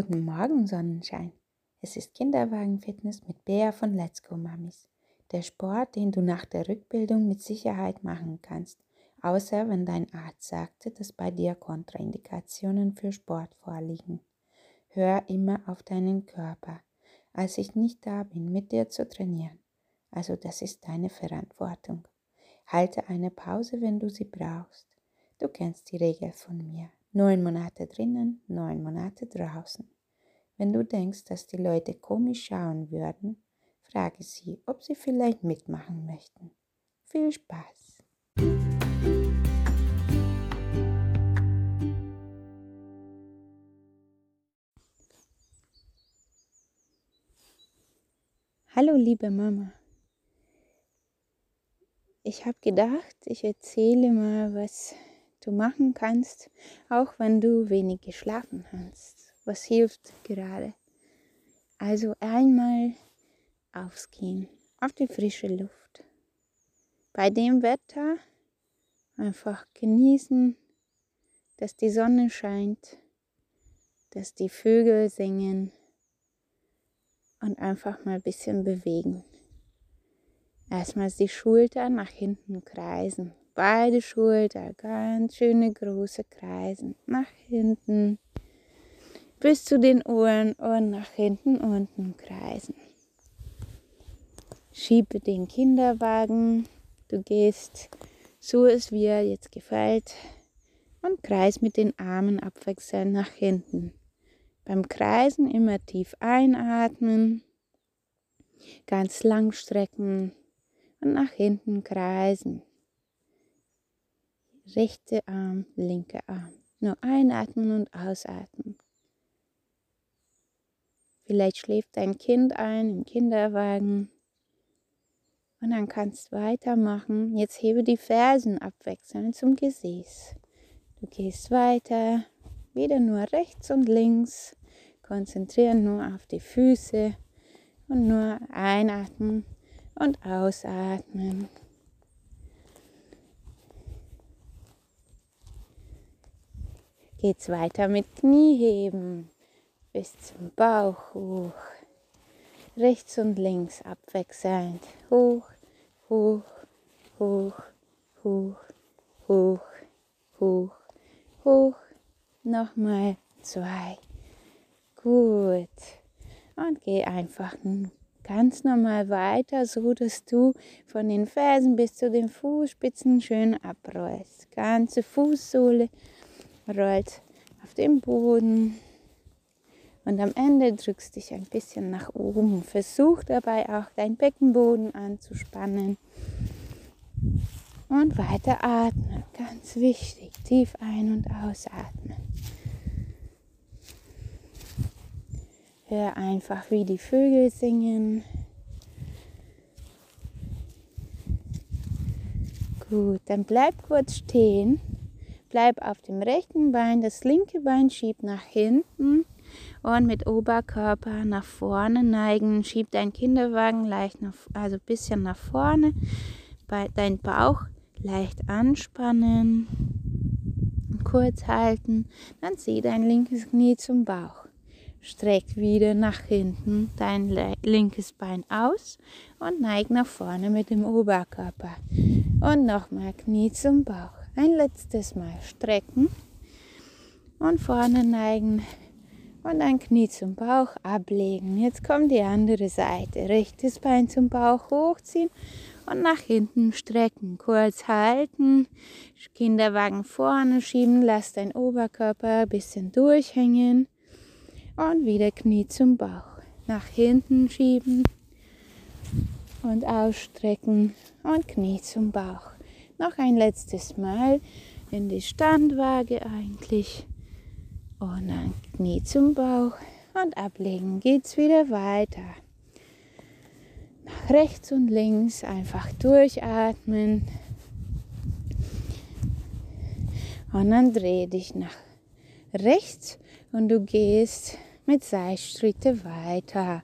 Guten Morgen, Sonnenschein. Es ist Kinderwagenfitness mit Bea von Let's Go Mamis. Der Sport, den du nach der Rückbildung mit Sicherheit machen kannst, außer wenn dein Arzt sagte, dass bei dir Kontraindikationen für Sport vorliegen. Hör immer auf deinen Körper, als ich nicht da bin, mit dir zu trainieren. Also das ist deine Verantwortung. Halte eine Pause, wenn du sie brauchst. Du kennst die Regel von mir. Neun Monate drinnen, neun Monate draußen. Wenn du denkst, dass die Leute komisch schauen würden, frage sie, ob sie vielleicht mitmachen möchten. Viel Spaß! Hallo liebe Mama. Ich habe gedacht, ich erzähle mal, was du machen kannst, auch wenn du wenig geschlafen hast. Was hilft gerade? Also einmal aufs Gehen, auf die frische Luft. Bei dem Wetter einfach genießen, dass die Sonne scheint, dass die Vögel singen und einfach mal ein bisschen bewegen. Erstmal die Schultern nach hinten kreisen. Beide Schultern ganz schöne große Kreisen nach hinten bis zu den Ohren und nach hinten unten kreisen. Schiebe den Kinderwagen, du gehst so es dir jetzt gefällt und kreis mit den Armen abwechselnd nach hinten. Beim Kreisen immer tief einatmen, ganz lang strecken und nach hinten kreisen. Rechte Arm, linke Arm. Nur einatmen und ausatmen. Vielleicht schläft dein Kind ein im Kinderwagen. Und dann kannst du weitermachen. Jetzt hebe die Fersen abwechselnd zum Gesäß. Du gehst weiter, wieder nur rechts und links. Konzentrieren nur auf die Füße und nur einatmen und ausatmen. Geht's weiter mit Knieheben bis zum Bauch hoch. Rechts und links abwechselnd. Hoch, hoch, hoch, hoch, hoch, hoch, hoch. Nochmal zwei. Gut. Und geh einfach ganz normal weiter, so dass du von den Fersen bis zu den Fußspitzen schön abrollst. Ganze Fußsohle rollt auf den Boden. Und am Ende drückst dich ein bisschen nach oben. Versuch dabei auch deinen Beckenboden anzuspannen. Und weiter atmen. Ganz wichtig. Tief ein- und ausatmen. Hör einfach, wie die Vögel singen. Gut, dann bleib kurz stehen. Bleib auf dem rechten Bein, das linke Bein schiebt nach hinten und mit Oberkörper nach vorne neigen. Schieb deinen Kinderwagen leicht nach, also ein bisschen nach vorne. Dein Bauch leicht anspannen. Kurz halten. Dann zieh dein linkes Knie zum Bauch. Streck wieder nach hinten dein linkes Bein aus und neig nach vorne mit dem Oberkörper. Und nochmal Knie zum Bauch. Ein letztes Mal strecken und vorne neigen und ein Knie zum Bauch ablegen. Jetzt kommt die andere Seite. Rechtes Bein zum Bauch hochziehen und nach hinten strecken. Kurz halten, Kinderwagen vorne schieben, lass dein Oberkörper ein bisschen durchhängen und wieder Knie zum Bauch. Nach hinten schieben und ausstrecken und Knie zum Bauch. Noch ein letztes Mal in die Standwaage eigentlich. Und dann Knie zum Bauch und ablegen geht's wieder weiter. Nach rechts und links einfach durchatmen. Und dann dreh dich nach rechts und du gehst mit Seilschritte weiter.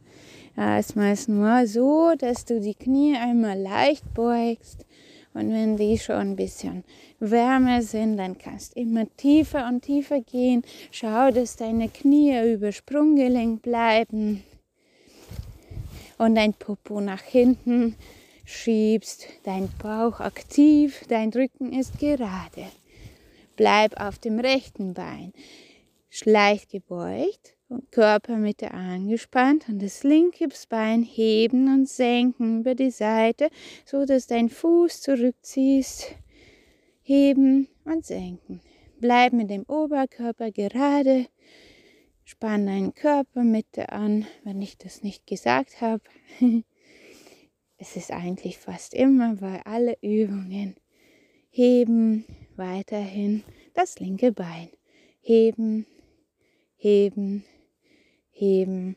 Erstmal nur so, dass du die Knie einmal leicht beugst Und wenn die schon ein bisschen wärmer sind, dann kannst du immer tiefer und tiefer gehen. Schau, dass deine Knie über Sprunggelenk bleiben und dein Popo nach hinten schiebst, dein Bauch aktiv, dein Rücken ist gerade. Bleib auf dem rechten Bein, leicht gebeugt Körpermitte angespannt und das linke Bein heben und senken über die Seite, so dass dein Fuß zurückziehst. Heben und senken. Bleib mit dem Oberkörper gerade. Spann deinen Körpermitte an, wenn ich das nicht gesagt habe. es ist eigentlich fast immer bei alle Übungen. Heben, weiterhin das linke Bein. Heben, heben, heben.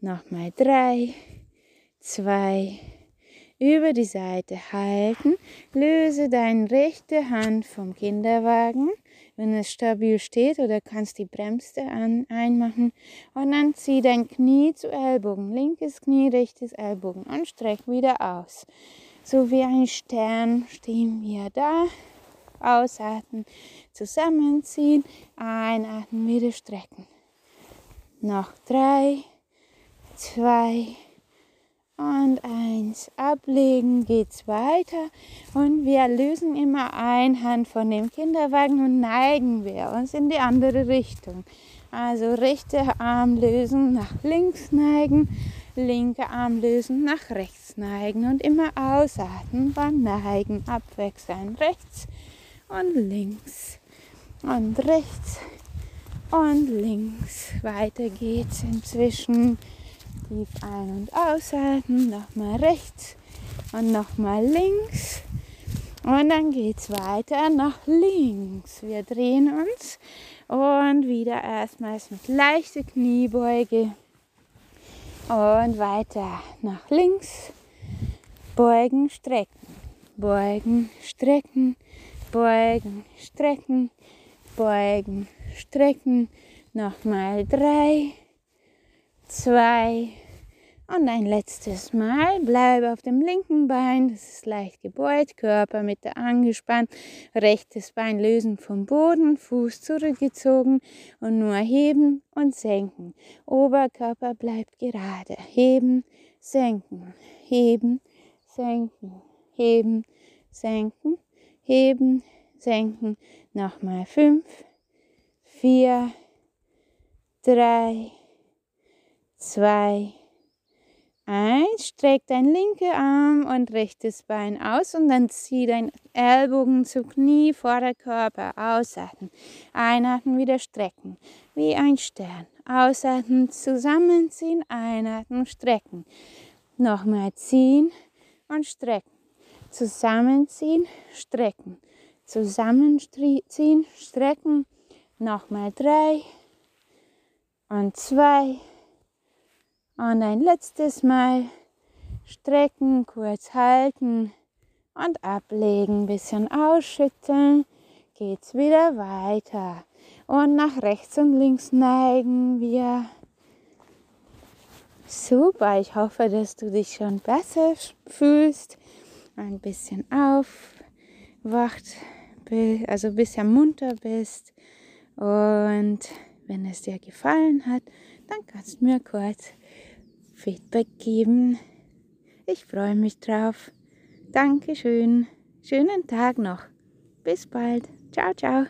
Nochmal drei, zwei, über die Seite halten. Löse deine rechte Hand vom Kinderwagen, wenn es stabil steht, oder kannst die Bremse an, einmachen. Und dann zieh dein Knie zu Ellbogen. Linkes Knie, rechtes Ellbogen. Und streck wieder aus. So wie ein Stern stehen wir da. Ausatmen, zusammenziehen, einatmen, wieder strecken. Noch drei, zwei und eins. Ablegen geht's weiter. Und wir lösen immer ein Hand von dem Kinderwagen und neigen wir uns in die andere Richtung. Also rechte Arm lösen, nach links neigen, linke Arm lösen, nach rechts neigen. Und immer ausatmen beim Neigen, abwechseln. Rechts und links und rechts und links. Weiter geht's inzwischen. Tief ein- und ausatmen, nochmal rechts und nochmal links. Und dann geht's weiter nach links. Wir drehen uns und wieder erstmals mit leichter Kniebeuge und weiter nach links. Beugen, strecken, beugen, strecken, beugen, strecken, beugen, strecken. Nochmal drei, zwei und ein letztes Mal. Bleibe auf dem linken Bein, das ist leicht gebeugt, Körpermitte angespannt, rechtes Bein lösen vom Boden, Fuß zurückgezogen und nur heben und senken. Oberkörper bleibt gerade. Heben, senken, heben, senken, heben, senken heben, senken. Nochmal fünf, vier, drei, zwei, eins. Streck dein linker Arm und rechtes Bein aus und dann zieh dein Ellbogen zu Knie, Vorderkörper. Ausatmen. Einatmen, wieder strecken. Wie ein Stern. Ausatmen, zusammenziehen, einatmen, strecken. Nochmal ziehen und strecken zusammenziehen, strecken, zusammenziehen, strecken, nochmal drei und zwei und ein letztes Mal strecken, kurz halten und ablegen, bisschen ausschütteln, geht's wieder weiter und nach rechts und links neigen wir. Super, ich hoffe, dass du dich schon besser fühlst ein bisschen aufwacht, also ein bisschen munter bist. Und wenn es dir gefallen hat, dann kannst du mir kurz Feedback geben. Ich freue mich drauf. Dankeschön. Schönen Tag noch. Bis bald. Ciao, ciao.